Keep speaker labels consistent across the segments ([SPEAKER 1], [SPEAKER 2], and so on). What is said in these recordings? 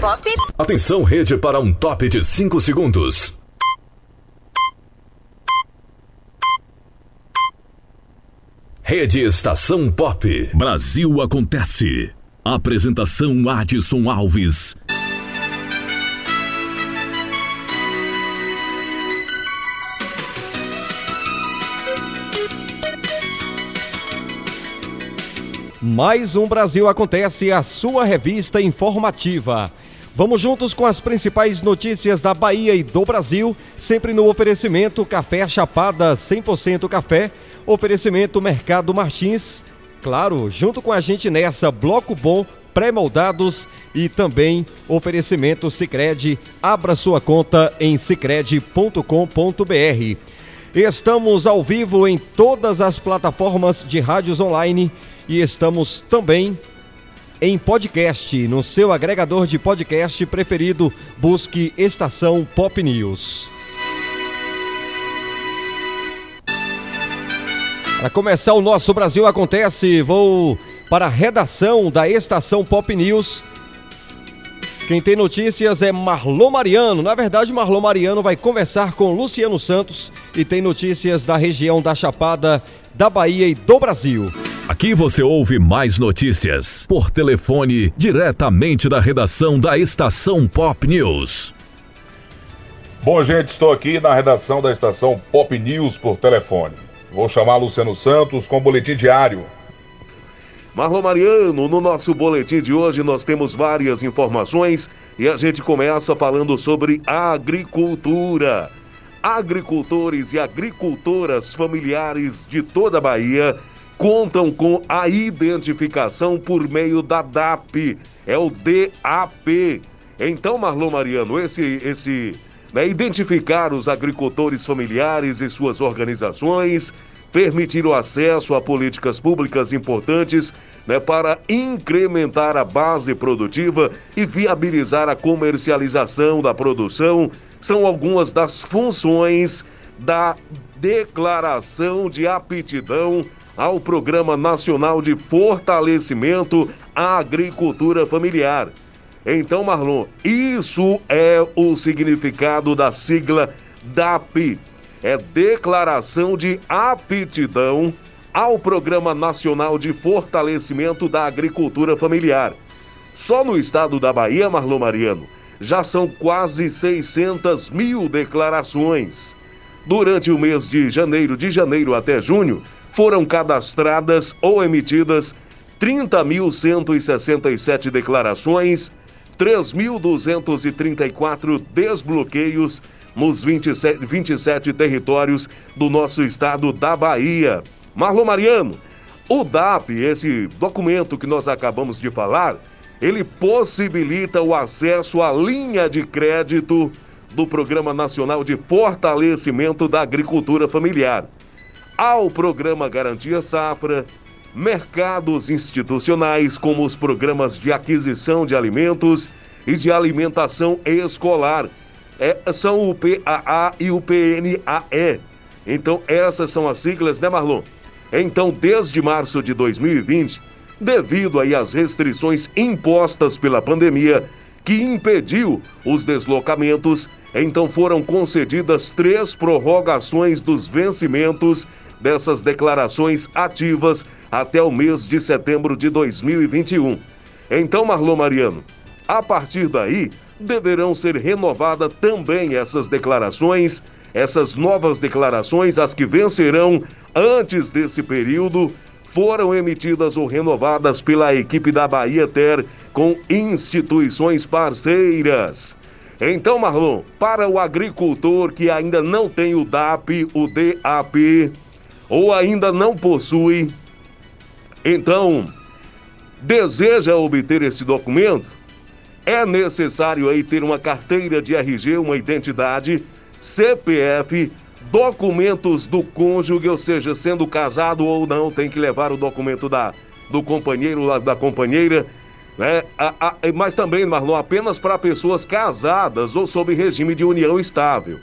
[SPEAKER 1] Pop.
[SPEAKER 2] Atenção, rede, para um top de 5 segundos. Rede Estação Pop.
[SPEAKER 3] Brasil acontece. Apresentação Adson Alves.
[SPEAKER 4] Mais um Brasil Acontece, a sua revista informativa. Vamos juntos com as principais notícias da Bahia e do Brasil, sempre no oferecimento Café Chapada 100% café, oferecimento Mercado Martins. Claro, junto com a gente nessa Bloco Bom, pré-moldados e também oferecimento Sicredi. Abra sua conta em sicredi.com.br. Estamos ao vivo em todas as plataformas de rádios online e estamos também em podcast, no seu agregador de podcast preferido, busque Estação Pop News. Para começar o nosso Brasil Acontece, vou para a redação da Estação Pop News. Quem tem notícias é Marlon Mariano. Na verdade, Marlon Mariano vai conversar com Luciano Santos e tem notícias da região da Chapada, da Bahia e do Brasil.
[SPEAKER 3] Aqui você ouve mais notícias por telefone diretamente da redação da Estação Pop News.
[SPEAKER 5] Bom, gente, estou aqui na redação da Estação Pop News por telefone. Vou chamar Luciano Santos com o boletim diário.
[SPEAKER 6] Marlon Mariano, no nosso boletim de hoje nós temos várias informações e a gente começa falando sobre agricultura. Agricultores e agricultoras familiares de toda a Bahia contam com a identificação por meio da DAP, é o DAP. Então, Marlon Mariano, esse, esse, né, identificar os agricultores familiares e suas organizações, permitir o acesso a políticas públicas importantes né, para incrementar a base produtiva e viabilizar a comercialização da produção, são algumas das funções da declaração de aptidão ao Programa Nacional de Fortalecimento à Agricultura Familiar. Então, Marlon, isso é o significado da sigla DAP. É Declaração de Aptidão ao Programa Nacional de Fortalecimento da Agricultura Familiar. Só no estado da Bahia, Marlon Mariano, já são quase 600 mil declarações. Durante o mês de janeiro, de janeiro até junho, foram cadastradas ou emitidas 30.167 declarações, 3.234 desbloqueios nos 27, 27 territórios do nosso estado da Bahia. Marlon Mariano, o DAP, esse documento que nós acabamos de falar, ele possibilita o acesso à linha de crédito do Programa Nacional de Fortalecimento da Agricultura Familiar ao programa Garantia Safra, mercados institucionais como os programas de aquisição de alimentos e de alimentação escolar. É, são o PAA e o PNAE. Então, essas são as siglas, né, Marlon? Então, desde março de 2020, devido aí às restrições impostas pela pandemia, que impediu os deslocamentos, então foram concedidas três prorrogações dos vencimentos dessas declarações ativas até o mês de setembro de 2021. Então, Marlon Mariano, a partir daí, deverão ser renovadas também essas declarações, essas novas declarações, as que vencerão antes desse período, foram emitidas ou renovadas pela equipe da Bahia Ter com instituições parceiras. Então, Marlon, para o agricultor que ainda não tem o DAP, o DAP, ou ainda não possui, então deseja obter esse documento, é necessário aí ter uma carteira de RG, uma identidade, CPF, documentos do cônjuge, ou seja, sendo casado ou não, tem que levar o documento da, do companheiro, da companheira, né? A, a, mas também, Marlon, apenas para pessoas casadas ou sob regime de união estável.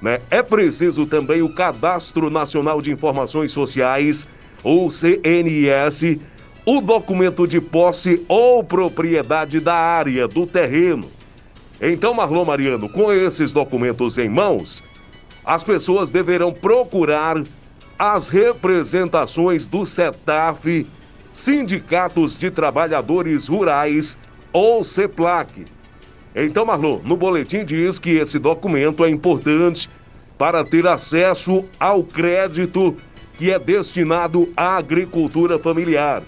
[SPEAKER 6] Né? É preciso também o Cadastro Nacional de Informações Sociais, ou CNS, o documento de posse ou propriedade da área, do terreno. Então, Marlon Mariano, com esses documentos em mãos, as pessoas deverão procurar as representações do CETAF, Sindicatos de Trabalhadores Rurais ou CEPLAC. Então, Marlon, no boletim diz que esse documento é importante para ter acesso ao crédito que é destinado à agricultura familiar.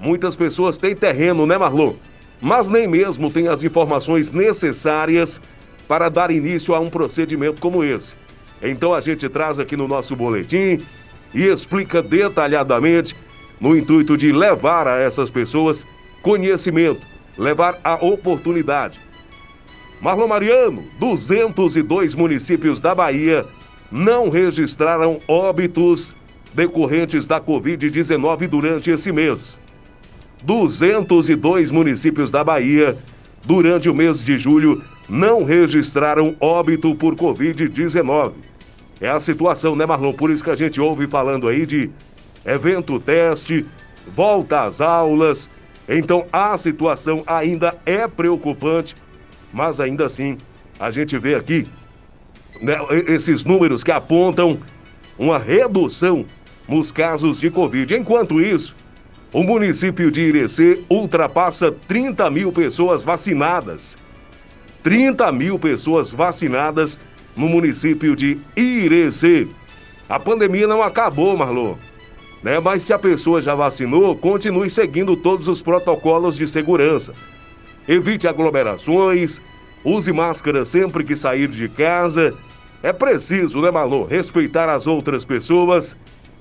[SPEAKER 6] Muitas pessoas têm terreno, né, Marlon? Mas nem mesmo têm as informações necessárias para dar início a um procedimento como esse. Então a gente traz aqui no nosso boletim e explica detalhadamente no intuito de levar a essas pessoas conhecimento, levar a oportunidade. Marlon Mariano, 202 municípios da Bahia não registraram óbitos decorrentes da Covid-19 durante esse mês. 202 municípios da Bahia, durante o mês de julho, não registraram óbito por Covid-19. É a situação, né, Marlon? Por isso que a gente ouve falando aí de evento teste, volta às aulas. Então a situação ainda é preocupante, mas ainda assim a gente vê aqui né, esses números que apontam uma redução nos casos de Covid. Enquanto isso, o município de Irecê ultrapassa 30 mil pessoas vacinadas. 30 mil pessoas vacinadas no município de Irecê. A pandemia não acabou, Marlon. Né? Mas se a pessoa já vacinou, continue seguindo todos os protocolos de segurança. Evite aglomerações, use máscara sempre que sair de casa. É preciso, né, Marlon, respeitar as outras pessoas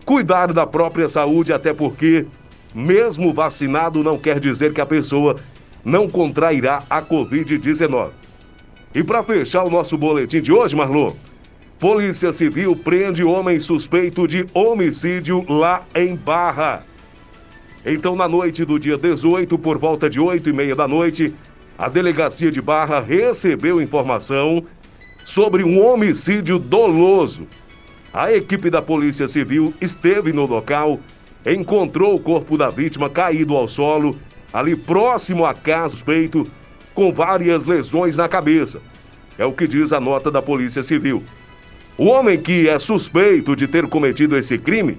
[SPEAKER 6] cuidar da própria saúde, até porque, mesmo vacinado, não quer dizer que a pessoa não contrairá a Covid-19. E para fechar o nosso boletim de hoje, Marlon, Polícia Civil prende homem suspeito de homicídio lá em Barra. Então, na noite do dia 18, por volta de 8 e meia da noite, a delegacia de Barra recebeu informação sobre um homicídio doloso a equipe da Polícia Civil esteve no local, encontrou o corpo da vítima caído ao solo, ali próximo à casa suspeito, com várias lesões na cabeça. É o que diz a nota da Polícia Civil. O homem que é suspeito de ter cometido esse crime,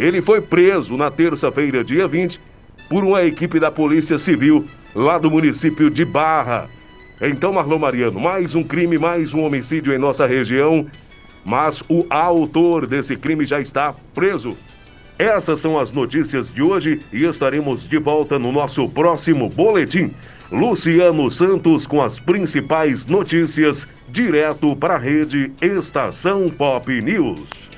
[SPEAKER 6] ele foi preso na terça-feira, dia 20, por uma equipe da Polícia Civil lá do município de Barra. Então, Marlon Mariano, mais um crime, mais um homicídio em nossa região mas o autor desse crime já está preso. Essas são as notícias de hoje e estaremos de volta no nosso próximo boletim. Luciano Santos com as principais notícias, direto para a rede Estação Pop News.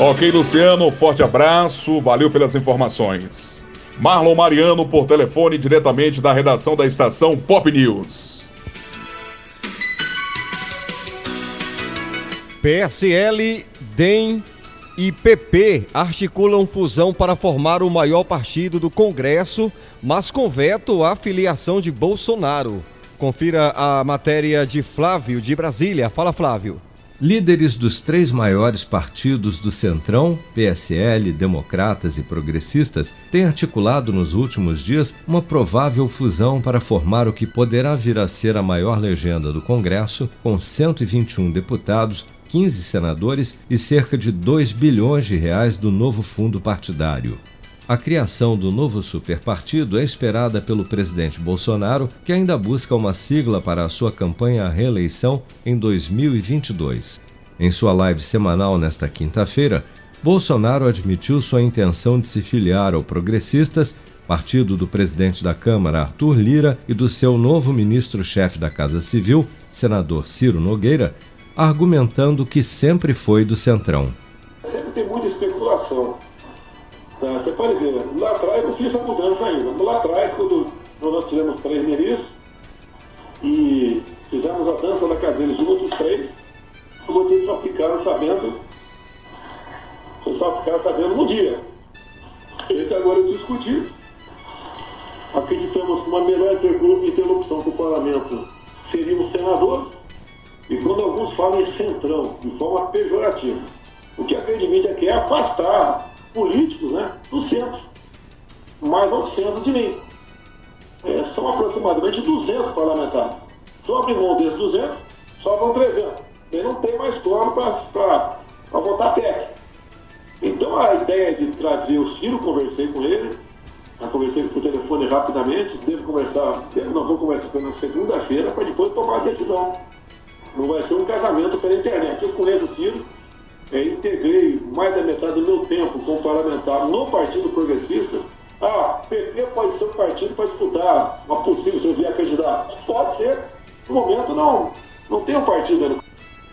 [SPEAKER 5] Ok, Luciano, forte abraço, valeu pelas informações. Marlon Mariano por telefone diretamente da redação da Estação Pop News.
[SPEAKER 4] PSL, DEM e PP articulam fusão para formar o maior partido do Congresso, mas com veto à filiação de Bolsonaro. Confira a matéria de Flávio de Brasília. Fala, Flávio.
[SPEAKER 1] Líderes dos três maiores partidos do Centrão, PSL, Democratas e Progressistas, têm articulado nos últimos dias uma provável fusão para formar o que poderá vir a ser a maior legenda do Congresso, com 121 deputados, 15 senadores e cerca de 2 bilhões de reais do novo fundo partidário. A criação do novo superpartido é esperada pelo presidente Bolsonaro, que ainda busca uma sigla para a sua campanha à reeleição em 2022. Em sua live semanal nesta quinta-feira, Bolsonaro admitiu sua intenção de se filiar ao Progressistas, partido do presidente da Câmara Arthur Lira e do seu novo ministro-chefe da Casa Civil, senador Ciro Nogueira, argumentando que sempre foi do Centrão.
[SPEAKER 7] Sempre tem muita especulação. Tá? Você pode ver, lá atrás eu fiz essa mudança ainda. Lá atrás, quando nós tivemos três ministros e fizemos a dança da cadeira juntos os três, vocês só ficaram sabendo, vocês só ficaram sabendo no dia. Esse agora eu discuti. Acreditamos que uma melhor interlocução com o parlamento seria um senador e quando alguns falam em centrão, de forma pejorativa, o que a grande mídia quer é afastar políticos né, do centro. mais ao centro de mim. É, são aproximadamente 200 parlamentares. Se eu abrir mão desses 200, sobram 300. E não tem mais como para votar PEC. Então a ideia de trazer o Ciro, conversei com ele, conversei por telefone rapidamente, devo conversar, não vou conversar pela segunda-feira para depois tomar a decisão. Não vai ser um casamento pela internet. Eu conheço o Ciro, é, integrei mais da metade do meu tempo como parlamentar no Partido Progressista. Ah, PP pode ser um partido para disputar uma possível se eu vier candidato. Pode ser. No momento não, não tem um partido.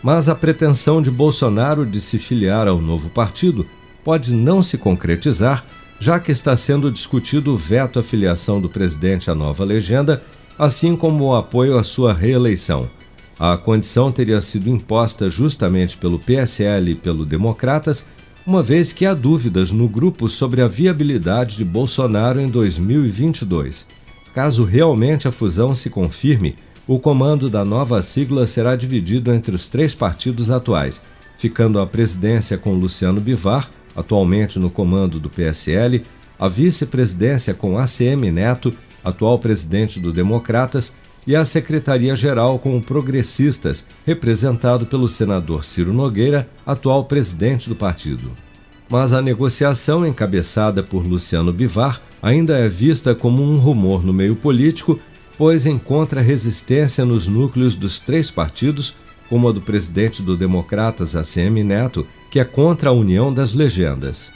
[SPEAKER 1] Mas a pretensão de Bolsonaro de se filiar ao novo partido pode não se concretizar, já que está sendo discutido o veto à filiação do presidente à nova legenda, assim como o apoio à sua reeleição. A condição teria sido imposta justamente pelo PSL e pelo Democratas, uma vez que há dúvidas no grupo sobre a viabilidade de Bolsonaro em 2022. Caso realmente a fusão se confirme, o comando da nova sigla será dividido entre os três partidos atuais, ficando a presidência com Luciano Bivar, atualmente no comando do PSL, a vice-presidência com ACM Neto, atual presidente do Democratas, e a Secretaria-Geral com progressistas, representado pelo senador Ciro Nogueira, atual presidente do partido. Mas a negociação encabeçada por Luciano Bivar ainda é vista como um rumor no meio político, pois encontra resistência nos núcleos dos três partidos, como a do presidente do Democratas, ACM Neto, que é contra a união das legendas.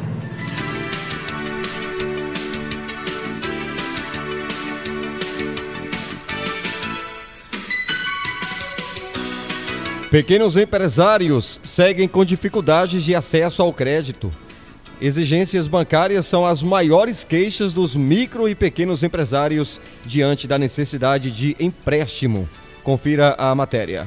[SPEAKER 4] Pequenos empresários seguem com dificuldades de acesso ao crédito. Exigências bancárias são as maiores queixas dos micro e pequenos empresários diante da necessidade de empréstimo. Confira a matéria.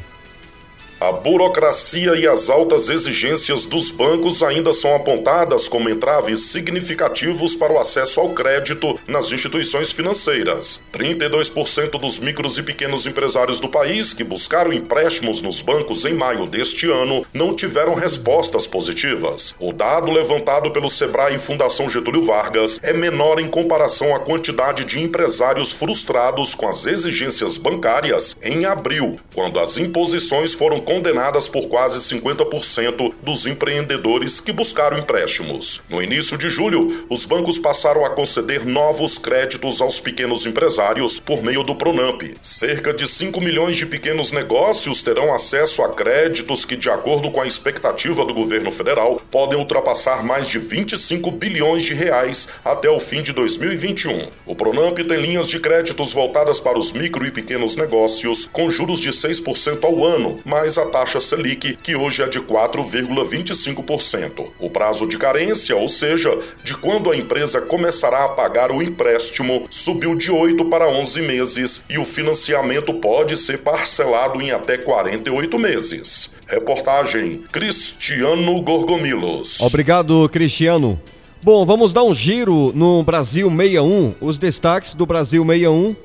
[SPEAKER 8] A burocracia e as altas exigências dos bancos ainda são apontadas como entraves significativos para o acesso ao crédito nas instituições financeiras. 32% dos micros e pequenos empresários do país que buscaram empréstimos nos bancos em maio deste ano não tiveram respostas positivas. O dado levantado pelo Sebrae e Fundação Getúlio Vargas é menor em comparação à quantidade de empresários frustrados com as exigências bancárias em abril, quando as imposições foram condenadas por quase 50% dos empreendedores que buscaram empréstimos. No início de julho, os bancos passaram a conceder novos créditos aos pequenos empresários por meio do Pronamp. Cerca de 5 milhões de pequenos negócios terão acesso a créditos que, de acordo com a expectativa do governo federal, podem ultrapassar mais de 25 bilhões de reais até o fim de 2021. O Pronamp tem linhas de créditos voltadas para os micro e pequenos negócios com juros de 6% ao ano, mais a a taxa Selic, que hoje é de 4,25%. O prazo de carência, ou seja, de quando a empresa começará a pagar o empréstimo, subiu de 8 para 11 meses e o financiamento pode ser parcelado em até 48 meses. Reportagem Cristiano Gorgomilos.
[SPEAKER 4] Obrigado, Cristiano. Bom, vamos dar um giro no Brasil 61, os destaques do Brasil 61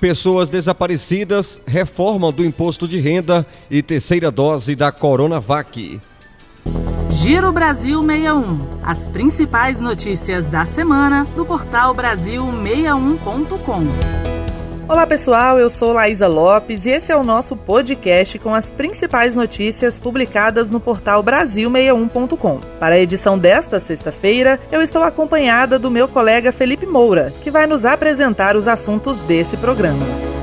[SPEAKER 4] Pessoas desaparecidas, reforma do imposto de renda e terceira dose da Coronavac.
[SPEAKER 9] Giro Brasil 61. As principais notícias da semana do portal Brasil61.com. Olá pessoal, eu sou Laísa Lopes e esse é o nosso podcast com as principais notícias publicadas no portal Brasil61.com. Para a edição desta sexta-feira, eu estou acompanhada do meu colega Felipe Moura, que vai nos apresentar os assuntos desse programa.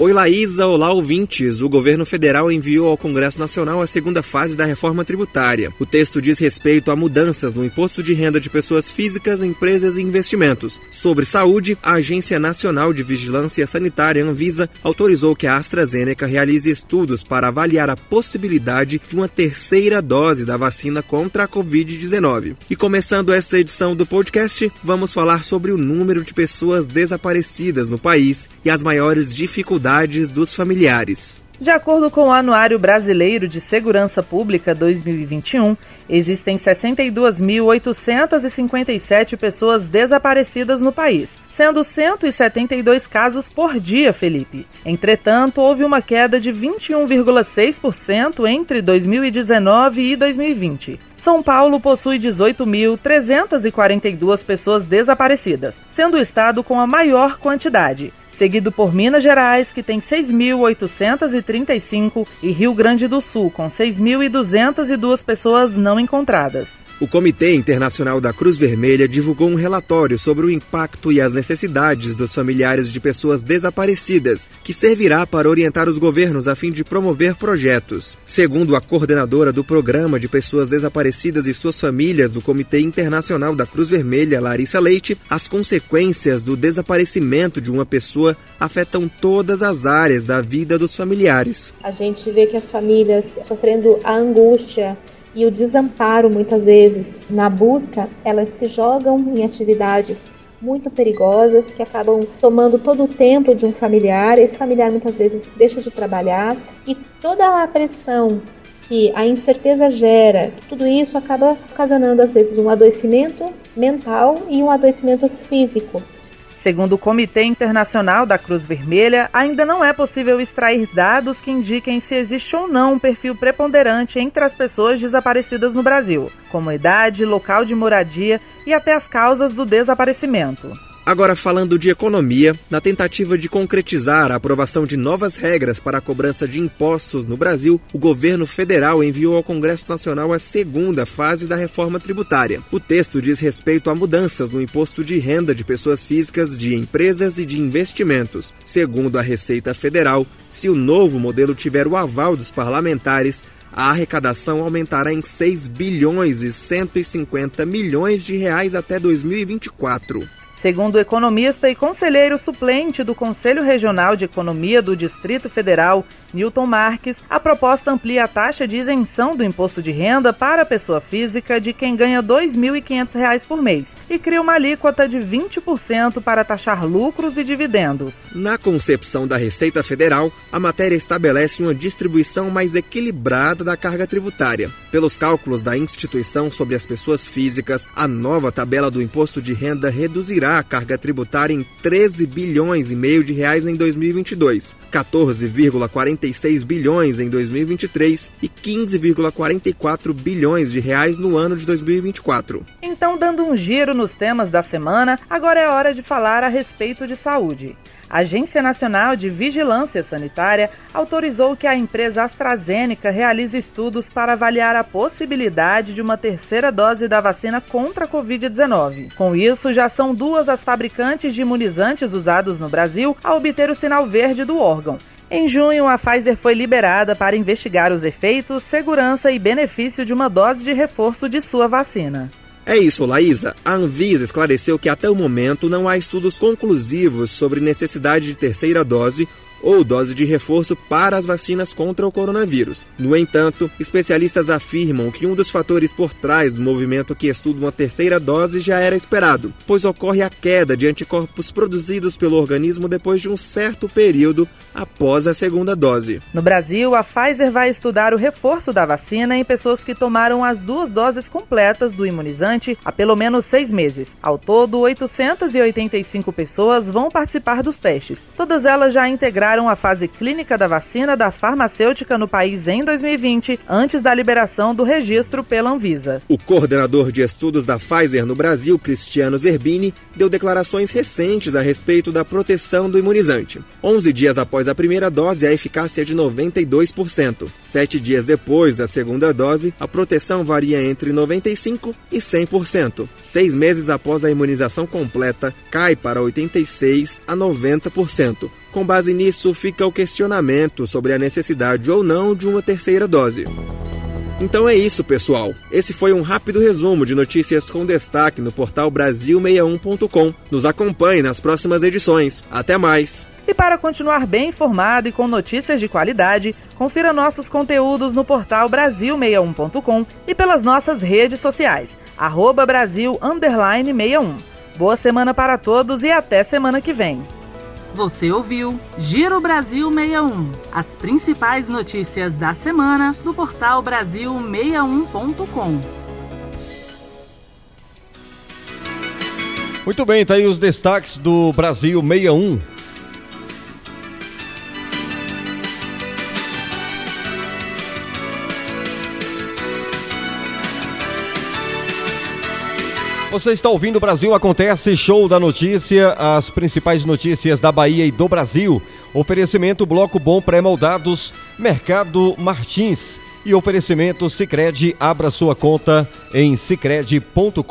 [SPEAKER 10] Oi Laísa, olá ouvintes. O governo federal enviou ao Congresso Nacional a segunda fase da reforma tributária. O texto diz respeito a mudanças no imposto de renda de pessoas físicas, empresas e investimentos. Sobre saúde, a Agência Nacional de Vigilância Sanitária, Anvisa, autorizou que a AstraZeneca realize estudos para avaliar a possibilidade de uma terceira dose da vacina contra a Covid-19. E começando essa edição do podcast, vamos falar sobre o número de pessoas desaparecidas no país e as maiores dificuldades dos familiares.
[SPEAKER 9] De acordo com o Anuário Brasileiro de Segurança Pública 2021, existem 62.857 pessoas desaparecidas no país, sendo 172 casos por dia, Felipe. Entretanto, houve uma queda de 21,6% entre 2019 e 2020. São Paulo possui 18.342 pessoas desaparecidas, sendo o estado com a maior quantidade, seguido por Minas Gerais, que tem 6.835, e Rio Grande do Sul, com 6.202 pessoas não encontradas.
[SPEAKER 10] O Comitê Internacional da Cruz Vermelha divulgou um relatório sobre o impacto e as necessidades dos familiares de pessoas desaparecidas, que servirá para orientar os governos a fim de promover projetos. Segundo a coordenadora do Programa de Pessoas Desaparecidas e suas famílias do Comitê Internacional da Cruz Vermelha, Larissa Leite, as consequências do desaparecimento de uma pessoa afetam todas as áreas da vida dos familiares.
[SPEAKER 11] A gente vê que as famílias sofrendo a angústia e o desamparo, muitas vezes, na busca, elas se jogam em atividades muito perigosas que acabam tomando todo o tempo de um familiar. Esse familiar muitas vezes deixa de trabalhar e toda a pressão que a incerteza gera, tudo isso acaba ocasionando às vezes um adoecimento mental e um adoecimento físico.
[SPEAKER 9] Segundo o Comitê Internacional da Cruz Vermelha, ainda não é possível extrair dados que indiquem se existe ou não um perfil preponderante entre as pessoas desaparecidas no Brasil, como idade, local de moradia e até as causas do desaparecimento.
[SPEAKER 10] Agora falando de economia, na tentativa de concretizar a aprovação de novas regras para a cobrança de impostos no Brasil, o governo federal enviou ao Congresso Nacional a segunda fase da reforma tributária. O texto diz respeito a mudanças no imposto de renda de pessoas físicas, de empresas e de investimentos. Segundo a Receita Federal, se o novo modelo tiver o aval dos parlamentares, a arrecadação aumentará em 6 bilhões e 150 milhões de reais até 2024.
[SPEAKER 9] Segundo o economista e conselheiro suplente do Conselho Regional de Economia do Distrito Federal, Newton Marques, a proposta amplia a taxa de isenção do imposto de renda para a pessoa física de quem ganha R$ 2.500 por mês e cria uma alíquota de 20% para taxar lucros e dividendos.
[SPEAKER 10] Na concepção da Receita Federal, a matéria estabelece uma distribuição mais equilibrada da carga tributária. Pelos cálculos da instituição sobre as pessoas físicas, a nova tabela do imposto de renda reduzirá a carga tributária em 13 bilhões e meio de reais em 2022, 14,46 bilhões em 2023 e 15,44 bilhões de reais no ano de 2024.
[SPEAKER 9] Então, dando um giro nos temas da semana, agora é hora de falar a respeito de saúde. A Agência Nacional de Vigilância Sanitária autorizou que a empresa AstraZeneca realize estudos para avaliar a possibilidade de uma terceira dose da vacina contra a Covid-19. Com isso, já são duas as fabricantes de imunizantes usados no Brasil a obter o sinal verde do órgão. Em junho, a Pfizer foi liberada para investigar os efeitos, segurança e benefício de uma dose de reforço de sua vacina.
[SPEAKER 10] É isso, Laísa. A Anvisa esclareceu que até o momento não há estudos conclusivos sobre necessidade de terceira dose ou dose de reforço para as vacinas contra o coronavírus. No entanto, especialistas afirmam que um dos fatores por trás do movimento que estuda uma terceira dose já era esperado, pois ocorre a queda de anticorpos produzidos pelo organismo depois de um certo período após a segunda dose.
[SPEAKER 9] No Brasil, a Pfizer vai estudar o reforço da vacina em pessoas que tomaram as duas doses completas do imunizante há pelo menos seis meses. Ao todo, 885 pessoas vão participar dos testes. Todas elas já integraram iniciaram a fase clínica da vacina da farmacêutica no país em 2020, antes da liberação do registro pela Anvisa.
[SPEAKER 10] O coordenador de estudos da Pfizer no Brasil, Cristiano Zerbini, deu declarações recentes a respeito da proteção do imunizante. 11 dias após a primeira dose, a eficácia é de 92%. Sete dias depois da segunda dose, a proteção varia entre 95% e 100%. Seis meses após a imunização completa, cai para 86% a 90%. Com base nisso, fica o questionamento sobre a necessidade ou não de uma terceira dose. Então é isso, pessoal. Esse foi um rápido resumo de notícias com destaque no portal Brasil61.com. Nos acompanhe nas próximas edições. Até mais!
[SPEAKER 9] E para continuar bem informado e com notícias de qualidade, confira nossos conteúdos no portal Brasil61.com e pelas nossas redes sociais, arroba Brasil 61. Boa semana para todos e até semana que vem.
[SPEAKER 12] Você ouviu Giro Brasil 61. As principais notícias da semana no portal Brasil61.com.
[SPEAKER 4] Muito bem, tá aí os destaques do Brasil 61. Você está ouvindo o Brasil Acontece, show da notícia, as principais notícias da Bahia e do Brasil. Oferecimento Bloco Bom Pré-Moldados, Mercado Martins e oferecimento Sicredi abra sua conta em sicredi.com.br.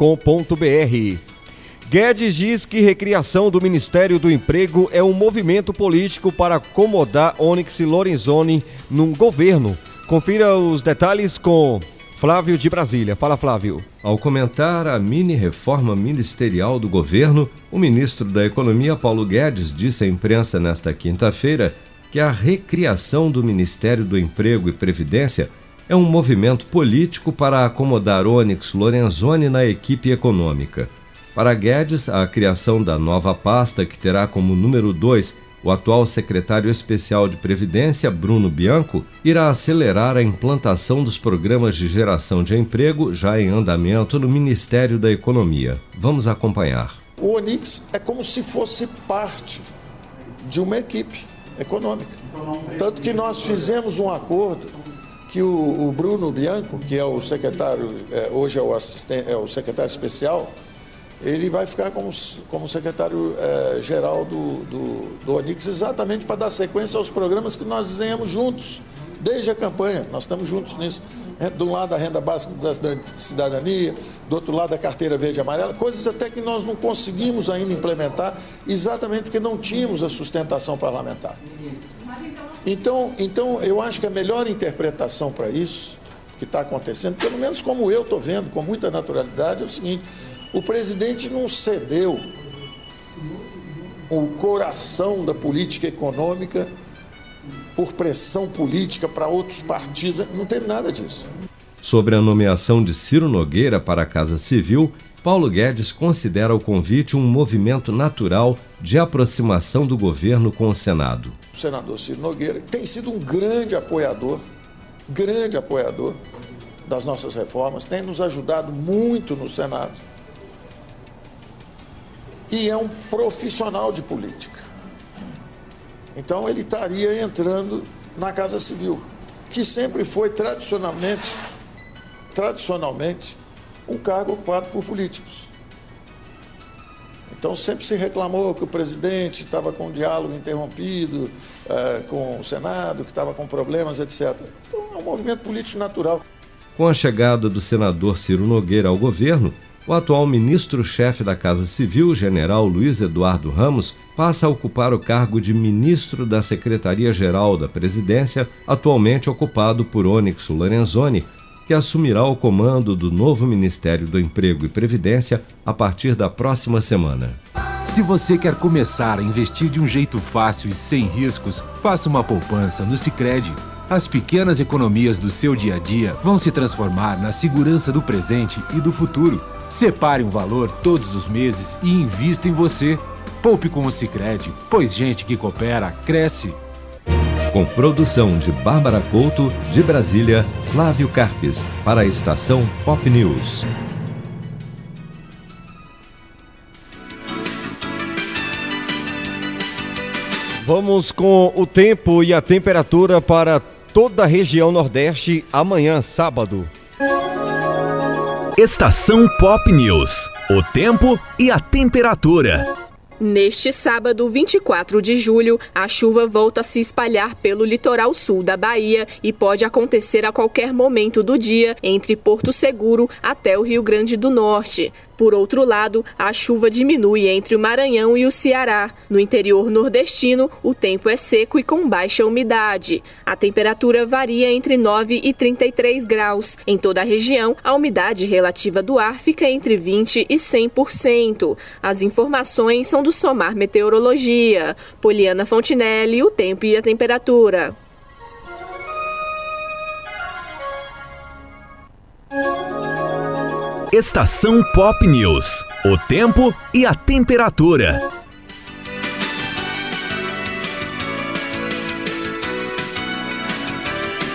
[SPEAKER 4] Guedes diz que recriação do Ministério do Emprego é um movimento político para acomodar Onyx Lorenzoni num governo. Confira os detalhes com Flávio de Brasília. Fala, Flávio.
[SPEAKER 1] Ao comentar a mini reforma ministerial do governo, o ministro da Economia, Paulo Guedes, disse à imprensa nesta quinta-feira que a recriação do Ministério do Emprego e Previdência é um movimento político para acomodar Onyx Lorenzoni na equipe econômica. Para Guedes, a criação da nova pasta, que terá como número 2 o atual secretário especial de Previdência, Bruno Bianco, irá acelerar a implantação dos programas de geração de emprego já em andamento no Ministério da Economia. Vamos acompanhar.
[SPEAKER 13] O Onix é como se fosse parte de uma equipe econômica. Tanto que nós fizemos um acordo que o, Bruno Bianco, que é o secretário, é, hoje é o, assistente, é o secretário especial, ele vai ficar como, como secretário-geral é, do, do, do Onix, exatamente para dar sequência aos programas que nós desenhamos juntos, desde a campanha. Nós estamos juntos nisso. É, do lado da renda básica da cidadania, do outro lado da carteira verde e amarela, coisas até que nós não conseguimos ainda implementar, exatamente porque não tínhamos a sustentação parlamentar. Então, então eu acho que a melhor interpretação para isso, que está acontecendo, pelo menos como eu estou vendo, com muita naturalidade, é o seguinte: o presidente não cedeu o coração da política econômica por pressão política para outros partidos. Não teve nada disso.
[SPEAKER 1] Sobre a nomeação de Ciro Nogueira para a Casa Civil, Paulo Guedes considera o convite um movimento natural de aproximação do governo com o Senado.
[SPEAKER 13] O senador Ciro Nogueira tem sido um grande apoiador, grande apoiador das nossas reformas, tem nos ajudado muito no Senado e é um profissional de política. Então ele estaria entrando na Casa Civil, que sempre foi tradicionalmente, tradicionalmente, um cargo ocupado por políticos. Então sempre se reclamou que o presidente estava com um diálogo interrompido eh, com o Senado, que estava com problemas, etc. Então é um movimento político natural.
[SPEAKER 1] Com a chegada do senador Ciro Nogueira ao governo, o atual ministro-chefe da Casa Civil, general Luiz Eduardo Ramos, passa a ocupar o cargo de ministro da Secretaria-Geral da Presidência, atualmente ocupado por Onyx Lorenzoni, que assumirá o comando do novo Ministério do Emprego e Previdência a partir da próxima semana.
[SPEAKER 14] Se você quer começar a investir de um jeito fácil e sem riscos, faça uma poupança no Sicredi. As pequenas economias do seu dia a dia vão se transformar na segurança do presente e do futuro. Separe um valor todos os meses e invista em você. Poupe com o Sicredi, pois gente que coopera cresce.
[SPEAKER 1] Com produção de Bárbara Couto, de Brasília, Flávio Carpes, para a estação Pop News.
[SPEAKER 4] Vamos com o tempo e a temperatura para toda a região Nordeste amanhã, sábado.
[SPEAKER 3] Estação Pop News. O tempo e a temperatura.
[SPEAKER 15] Neste sábado, 24 de julho, a chuva volta a se espalhar pelo litoral sul da Bahia e pode acontecer a qualquer momento do dia entre Porto Seguro até o Rio Grande do Norte. Por outro lado, a chuva diminui entre o Maranhão e o Ceará. No interior nordestino, o tempo é seco e com baixa umidade. A temperatura varia entre 9 e 33 graus. Em toda a região, a umidade relativa do ar fica entre 20 e 100%. As informações são do Somar Meteorologia. Poliana Fontinelli, o tempo e a temperatura.
[SPEAKER 3] Estação Pop News. O tempo e a temperatura.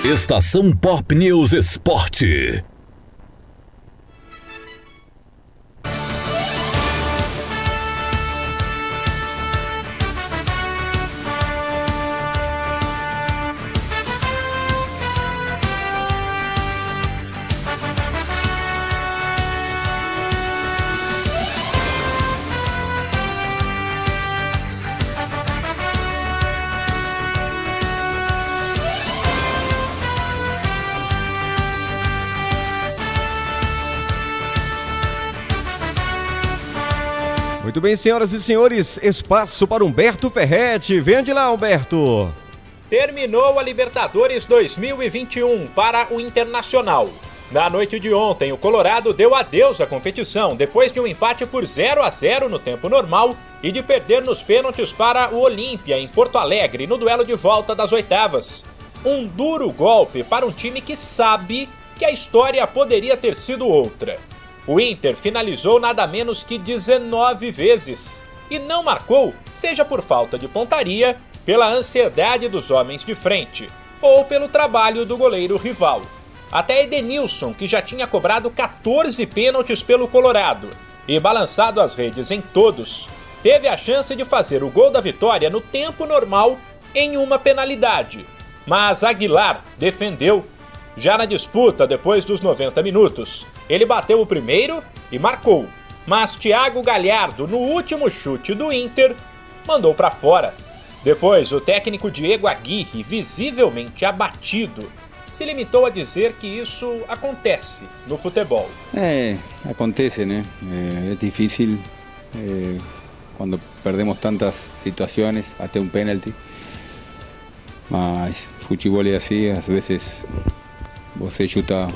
[SPEAKER 3] Estação Pop News Esporte.
[SPEAKER 4] Muito bem, senhoras e senhores, espaço para Humberto Ferretti. Vende lá, Humberto.
[SPEAKER 16] Terminou a Libertadores 2021 para o Internacional. Na noite de ontem, o Colorado deu adeus à competição depois de um empate por 0 a 0 no tempo normal e de perder nos pênaltis para o Olímpia em Porto Alegre no duelo de volta das oitavas. Um duro golpe para um time que sabe que a história poderia ter sido outra. O Inter finalizou nada menos que 19 vezes e não marcou, seja por falta de pontaria, pela ansiedade dos homens de frente ou pelo trabalho do goleiro rival. Até Edenilson, que já tinha cobrado 14 pênaltis pelo Colorado e balançado as redes em todos, teve a chance de fazer o gol da vitória no tempo normal em uma penalidade. Mas Aguilar defendeu. Já na disputa, depois dos 90 minutos, ele bateu o primeiro e marcou. Mas Thiago Galhardo, no último chute do Inter, mandou para fora. Depois, o técnico Diego Aguirre, visivelmente abatido, se limitou a dizer que isso acontece no futebol.
[SPEAKER 17] É, acontece, né? É, é difícil é, quando perdemos tantas situações, até um pênalti. Mas futebol é assim, às vezes você chuta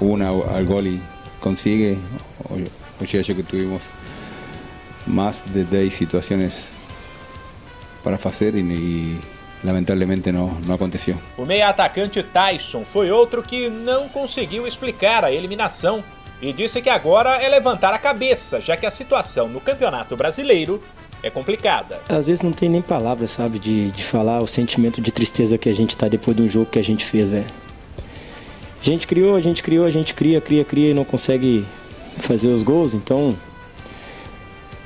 [SPEAKER 17] una al gol y consigue. Hoy, hoy que tuvimos más de 10 situaciones para fazer e, e lamentavelmente não, não aconteceu.
[SPEAKER 16] O meia-atacante Tyson foi outro que não conseguiu explicar a eliminação e disse que agora é levantar a cabeça, já que a situação no Campeonato Brasileiro é complicada.
[SPEAKER 18] Às vezes não tem nem palavras, sabe, de, de falar o sentimento de tristeza que a gente tá depois de um jogo que a gente fez, velho. A gente criou, a gente criou, a gente cria, cria, cria e não consegue fazer os gols, então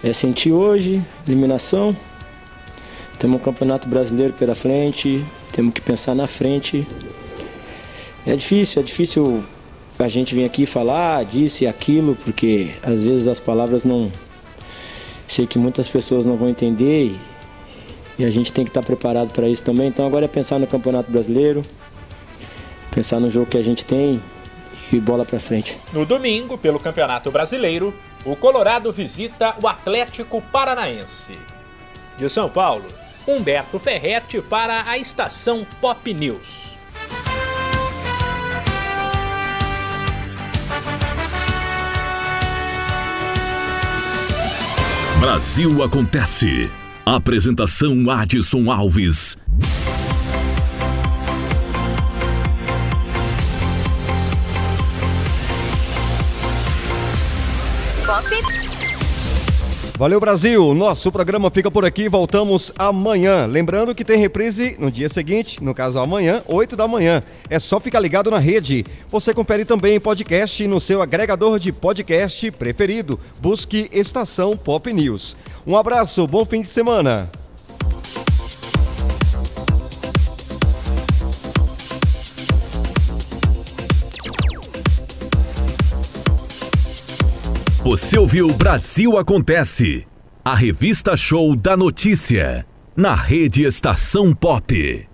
[SPEAKER 18] é sentir hoje, eliminação. Temos um campeonato brasileiro pela frente, temos que pensar na frente. É difícil, é difícil a gente vir aqui falar disso e aquilo, porque às vezes as palavras não. Sei que muitas pessoas não vão entender e a gente tem que estar preparado para isso também. Então agora é pensar no Campeonato Brasileiro, pensar no jogo que a gente tem e bola para frente.
[SPEAKER 16] No domingo, pelo Campeonato Brasileiro, o Colorado visita o Atlético Paranaense. De São Paulo, Humberto Ferretti para a estação Pop News.
[SPEAKER 3] Brasil Acontece. Apresentação Adson Alves.
[SPEAKER 4] Valeu, Brasil! Nosso programa fica por aqui, voltamos amanhã. Lembrando que tem reprise no dia seguinte, no caso amanhã, 8 da manhã. É só ficar ligado na rede. Você confere também podcast no seu agregador de podcast preferido. Busque Estação Pop News. Um abraço, bom fim de semana!
[SPEAKER 3] Você ouviu Brasil Acontece, a revista show da notícia, na rede Estação Pop.